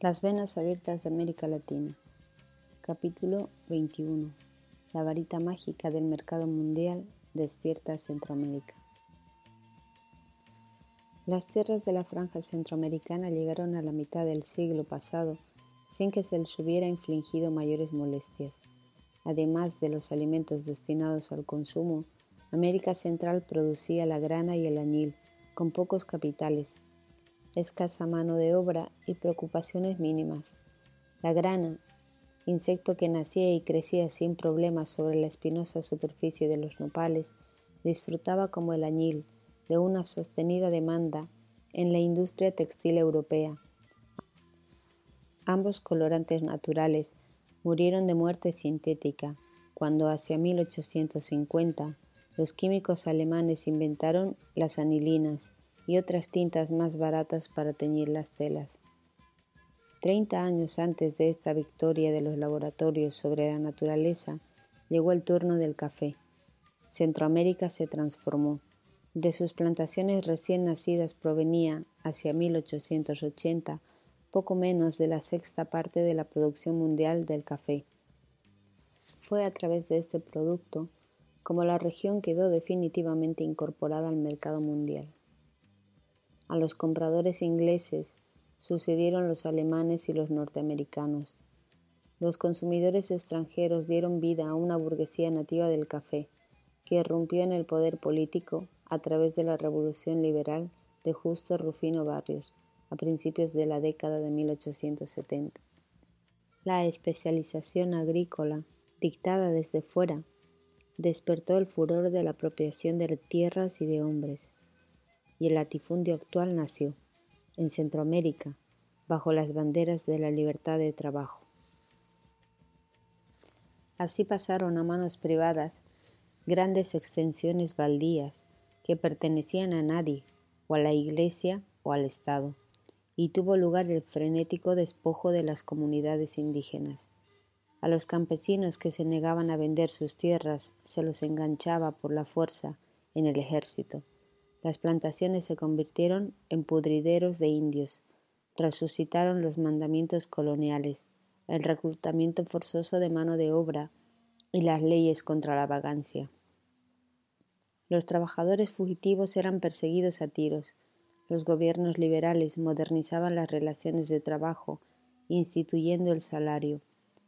Las venas abiertas de América Latina. Capítulo 21. La varita mágica del mercado mundial despierta Centroamérica. Las tierras de la franja centroamericana llegaron a la mitad del siglo pasado sin que se les hubiera infligido mayores molestias. Además de los alimentos destinados al consumo, América Central producía la grana y el añil, con pocos capitales, escasa mano de obra y preocupaciones mínimas. La grana, insecto que nacía y crecía sin problemas sobre la espinosa superficie de los nopales, disfrutaba como el añil de una sostenida demanda en la industria textil europea. Ambos colorantes naturales murieron de muerte sintética cuando hacia 1850 los químicos alemanes inventaron las anilinas y otras tintas más baratas para teñir las telas. Treinta años antes de esta victoria de los laboratorios sobre la naturaleza, llegó el turno del café. Centroamérica se transformó. De sus plantaciones recién nacidas provenía, hacia 1880, poco menos de la sexta parte de la producción mundial del café. Fue a través de este producto como la región quedó definitivamente incorporada al mercado mundial. A los compradores ingleses sucedieron los alemanes y los norteamericanos. Los consumidores extranjeros dieron vida a una burguesía nativa del café, que irrumpió en el poder político a través de la Revolución Liberal de Justo Rufino Barrios a principios de la década de 1870. La especialización agrícola, dictada desde fuera, despertó el furor de la apropiación de tierras y de hombres y el latifundio actual nació, en Centroamérica, bajo las banderas de la libertad de trabajo. Así pasaron a manos privadas grandes extensiones baldías que pertenecían a nadie, o a la Iglesia o al Estado, y tuvo lugar el frenético despojo de las comunidades indígenas. A los campesinos que se negaban a vender sus tierras se los enganchaba por la fuerza en el ejército las plantaciones se convirtieron en pudrideros de indios, resucitaron los mandamientos coloniales, el reclutamiento forzoso de mano de obra y las leyes contra la vagancia. Los trabajadores fugitivos eran perseguidos a tiros, los gobiernos liberales modernizaban las relaciones de trabajo, instituyendo el salario,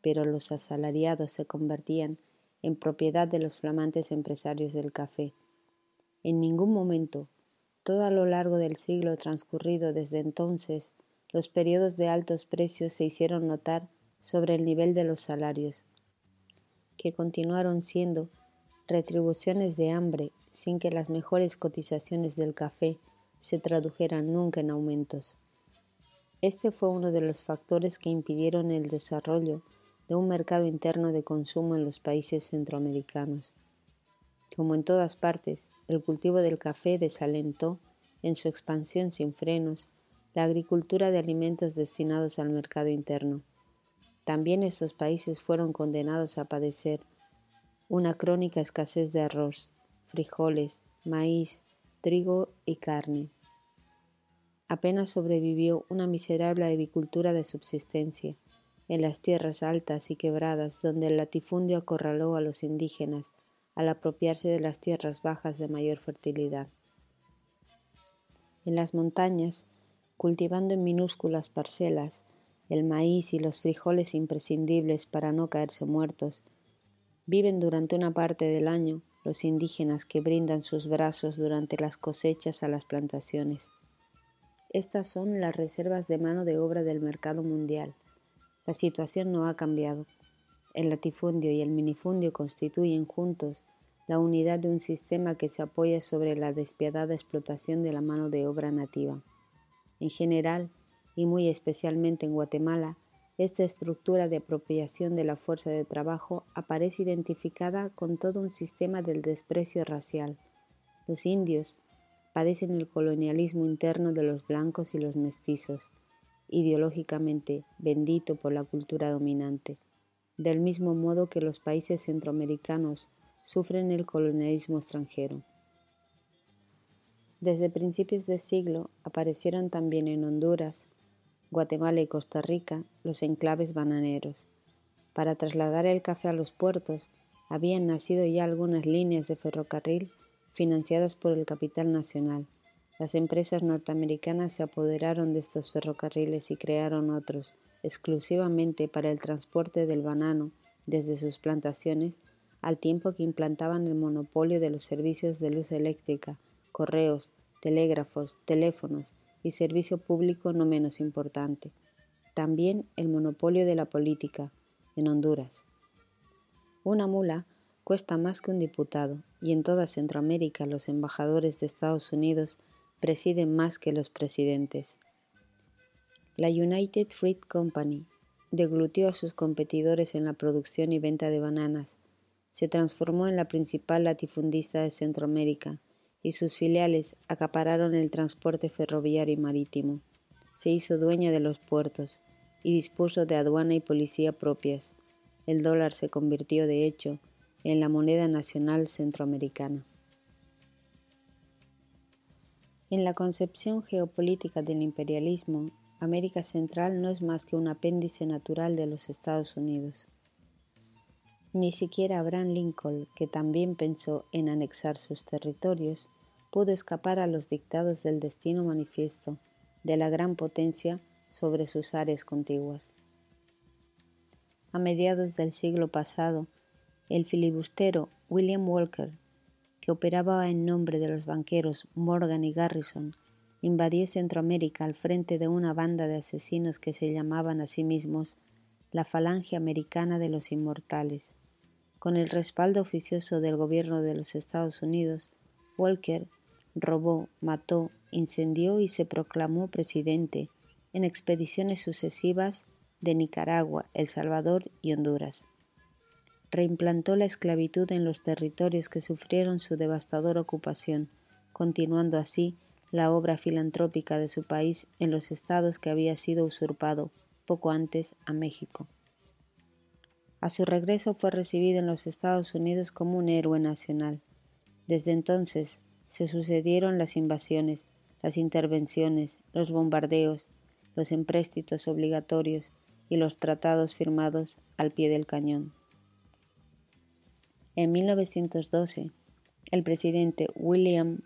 pero los asalariados se convertían en propiedad de los flamantes empresarios del café. En ningún momento, todo a lo largo del siglo transcurrido desde entonces, los periodos de altos precios se hicieron notar sobre el nivel de los salarios, que continuaron siendo retribuciones de hambre sin que las mejores cotizaciones del café se tradujeran nunca en aumentos. Este fue uno de los factores que impidieron el desarrollo de un mercado interno de consumo en los países centroamericanos. Como en todas partes, el cultivo del café desalentó, en su expansión sin frenos, la agricultura de alimentos destinados al mercado interno. También estos países fueron condenados a padecer una crónica escasez de arroz, frijoles, maíz, trigo y carne. Apenas sobrevivió una miserable agricultura de subsistencia en las tierras altas y quebradas donde el latifundio acorraló a los indígenas al apropiarse de las tierras bajas de mayor fertilidad. En las montañas, cultivando en minúsculas parcelas el maíz y los frijoles imprescindibles para no caerse muertos, viven durante una parte del año los indígenas que brindan sus brazos durante las cosechas a las plantaciones. Estas son las reservas de mano de obra del mercado mundial. La situación no ha cambiado. El latifundio y el minifundio constituyen juntos la unidad de un sistema que se apoya sobre la despiadada explotación de la mano de obra nativa. En general, y muy especialmente en Guatemala, esta estructura de apropiación de la fuerza de trabajo aparece identificada con todo un sistema del desprecio racial. Los indios padecen el colonialismo interno de los blancos y los mestizos, ideológicamente bendito por la cultura dominante del mismo modo que los países centroamericanos sufren el colonialismo extranjero. Desde principios de siglo aparecieron también en Honduras Guatemala y Costa Rica los enclaves bananeros. Para trasladar el café a los puertos, habían nacido ya algunas líneas de ferrocarril financiadas por el capital nacional. Las empresas norteamericanas se apoderaron de estos ferrocarriles y crearon otros, exclusivamente para el transporte del banano desde sus plantaciones, al tiempo que implantaban el monopolio de los servicios de luz eléctrica, correos, telégrafos, teléfonos y servicio público no menos importante. También el monopolio de la política en Honduras. Una mula cuesta más que un diputado y en toda Centroamérica los embajadores de Estados Unidos presiden más que los presidentes. La United Fruit Company deglutió a sus competidores en la producción y venta de bananas, se transformó en la principal latifundista de Centroamérica y sus filiales acapararon el transporte ferroviario y marítimo. Se hizo dueña de los puertos y dispuso de aduana y policía propias. El dólar se convirtió, de hecho, en la moneda nacional centroamericana. En la concepción geopolítica del imperialismo, América Central no es más que un apéndice natural de los Estados Unidos. Ni siquiera Abraham Lincoln, que también pensó en anexar sus territorios, pudo escapar a los dictados del destino manifiesto de la gran potencia sobre sus áreas contiguas. A mediados del siglo pasado, el filibustero William Walker, que operaba en nombre de los banqueros Morgan y Garrison, invadió Centroamérica al frente de una banda de asesinos que se llamaban a sí mismos la Falange Americana de los Inmortales. Con el respaldo oficioso del gobierno de los Estados Unidos, Walker robó, mató, incendió y se proclamó presidente en expediciones sucesivas de Nicaragua, El Salvador y Honduras. Reimplantó la esclavitud en los territorios que sufrieron su devastadora ocupación, continuando así la obra filantrópica de su país en los estados que había sido usurpado poco antes a México. A su regreso fue recibido en los Estados Unidos como un héroe nacional. Desde entonces se sucedieron las invasiones, las intervenciones, los bombardeos, los empréstitos obligatorios y los tratados firmados al pie del cañón. En 1912, el presidente William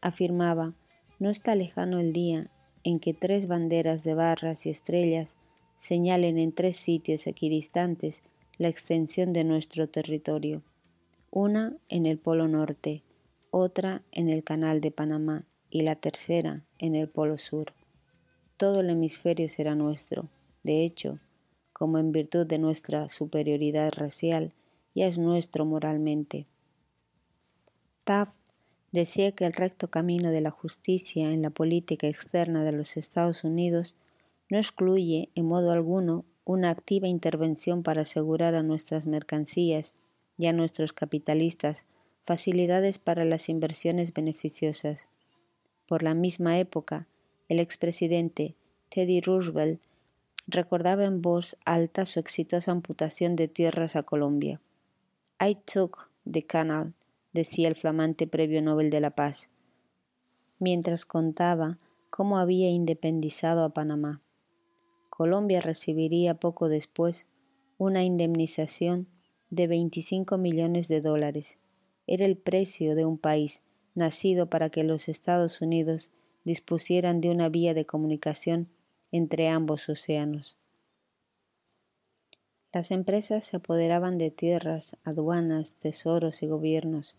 Afirmaba, no está lejano el día en que tres banderas de barras y estrellas señalen en tres sitios equidistantes la extensión de nuestro territorio, una en el Polo Norte, otra en el Canal de Panamá y la tercera en el Polo Sur. Todo el hemisferio será nuestro. De hecho, como en virtud de nuestra superioridad racial, ya es nuestro moralmente. Taft decía que el recto camino de la justicia en la política externa de los Estados Unidos no excluye en modo alguno una activa intervención para asegurar a nuestras mercancías y a nuestros capitalistas facilidades para las inversiones beneficiosas. Por la misma época, el expresidente Teddy Roosevelt recordaba en voz alta su exitosa amputación de tierras a Colombia. I took the canal, decía el flamante Premio Nobel de la Paz, mientras contaba cómo había independizado a Panamá. Colombia recibiría poco después una indemnización de 25 millones de dólares. Era el precio de un país nacido para que los Estados Unidos dispusieran de una vía de comunicación entre ambos océanos. Las empresas se apoderaban de tierras, aduanas, tesoros y gobiernos.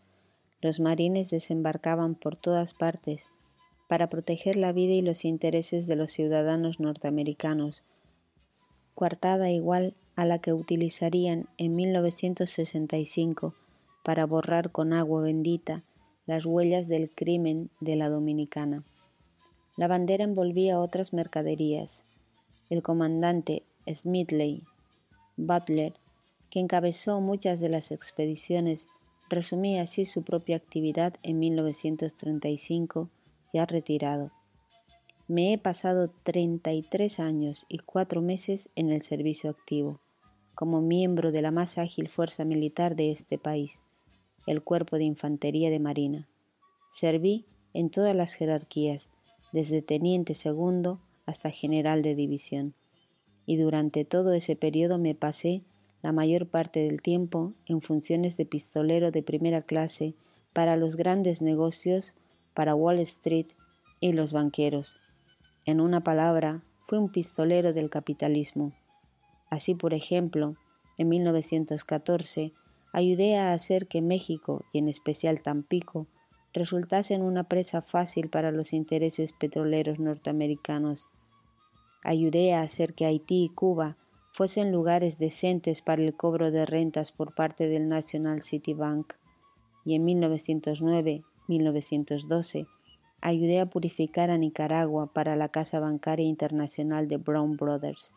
Los marines desembarcaban por todas partes para proteger la vida y los intereses de los ciudadanos norteamericanos, coartada igual a la que utilizarían en 1965 para borrar con agua bendita las huellas del crimen de la dominicana. La bandera envolvía otras mercaderías. El comandante Smithley Butler, que encabezó muchas de las expediciones, resumía así su propia actividad en 1935, ya retirado. Me he pasado 33 años y cuatro meses en el servicio activo, como miembro de la más ágil fuerza militar de este país, el Cuerpo de Infantería de Marina. Serví en todas las jerarquías, desde teniente segundo hasta general de división. Y durante todo ese periodo me pasé la mayor parte del tiempo en funciones de pistolero de primera clase para los grandes negocios, para Wall Street y los banqueros. En una palabra, fui un pistolero del capitalismo. Así, por ejemplo, en 1914 ayudé a hacer que México, y en especial Tampico, resultasen una presa fácil para los intereses petroleros norteamericanos. Ayudé a hacer que Haití y Cuba fuesen lugares decentes para el cobro de rentas por parte del National City Bank, y en 1909-1912 ayudé a purificar a Nicaragua para la Casa Bancaria Internacional de Brown Brothers.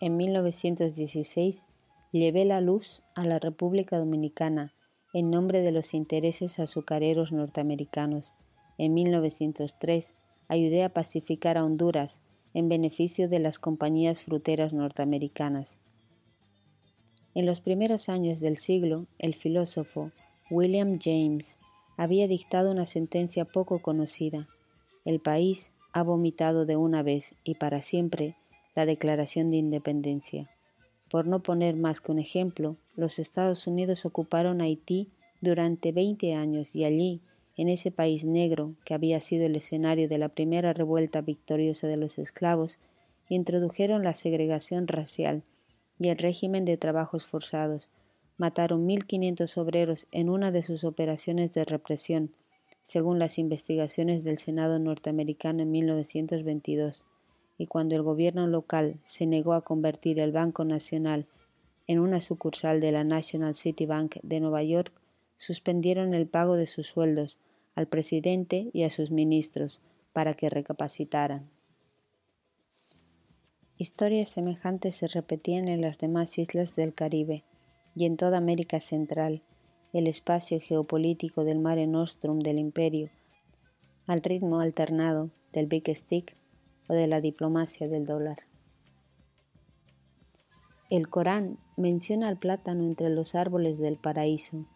En 1916 llevé la luz a la República Dominicana en nombre de los intereses azucareros norteamericanos. En 1903 ayudé a pacificar a Honduras en beneficio de las compañías fruteras norteamericanas. En los primeros años del siglo, el filósofo William James había dictado una sentencia poco conocida. El país ha vomitado de una vez y para siempre la Declaración de Independencia. Por no poner más que un ejemplo, los Estados Unidos ocuparon Haití durante 20 años y allí en ese país negro que había sido el escenario de la primera revuelta victoriosa de los esclavos, introdujeron la segregación racial y el régimen de trabajos forzados. Mataron 1.500 obreros en una de sus operaciones de represión, según las investigaciones del Senado norteamericano en 1922, y cuando el gobierno local se negó a convertir el Banco Nacional en una sucursal de la National City Bank de Nueva York, suspendieron el pago de sus sueldos al presidente y a sus ministros para que recapacitaran. Historias semejantes se repetían en las demás islas del Caribe y en toda América Central, el espacio geopolítico del Mare Nostrum del imperio, al ritmo alternado del Big Stick o de la diplomacia del dólar. El Corán menciona al plátano entre los árboles del paraíso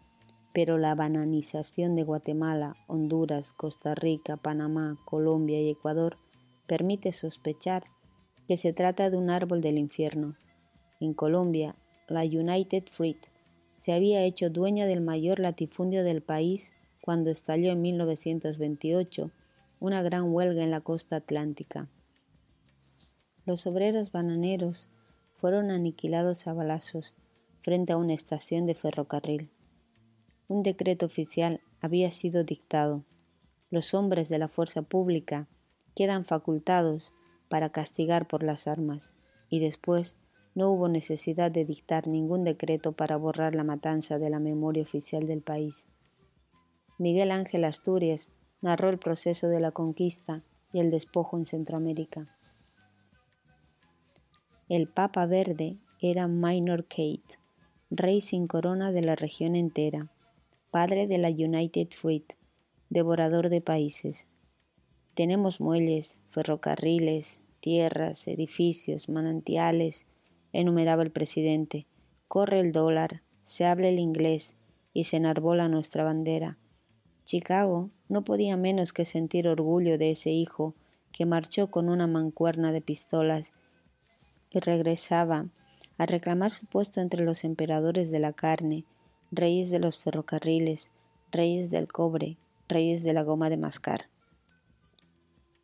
pero la bananización de Guatemala, Honduras, Costa Rica, Panamá, Colombia y Ecuador permite sospechar que se trata de un árbol del infierno. En Colombia, la United Fruit se había hecho dueña del mayor latifundio del país cuando estalló en 1928 una gran huelga en la costa atlántica. Los obreros bananeros fueron aniquilados a balazos frente a una estación de ferrocarril. Un decreto oficial había sido dictado. Los hombres de la fuerza pública quedan facultados para castigar por las armas, y después no hubo necesidad de dictar ningún decreto para borrar la matanza de la memoria oficial del país. Miguel Ángel Asturias narró el proceso de la conquista y el despojo en Centroamérica. El Papa Verde era Minor Kate, rey sin corona de la región entera, padre de la United Fruit, devorador de países. Tenemos muelles, ferrocarriles, tierras, edificios, manantiales, enumeraba el presidente. Corre el dólar, se habla el inglés y se enarbola nuestra bandera. Chicago no podía menos que sentir orgullo de ese hijo que marchó con una mancuerna de pistolas y regresaba a reclamar su puesto entre los emperadores de la carne reyes de los ferrocarriles, reyes del cobre, reyes de la goma de mascar.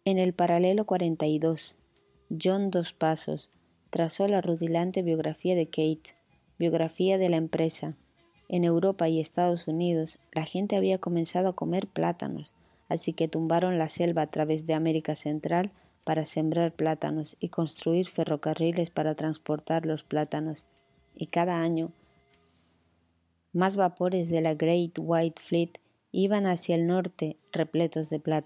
En el paralelo 42, John Dos Pasos trazó la rutilante biografía de Kate, biografía de la empresa. En Europa y Estados Unidos la gente había comenzado a comer plátanos, así que tumbaron la selva a través de América Central para sembrar plátanos y construir ferrocarriles para transportar los plátanos, y cada año más vapores de la Great White Fleet iban hacia el norte repletos de plata.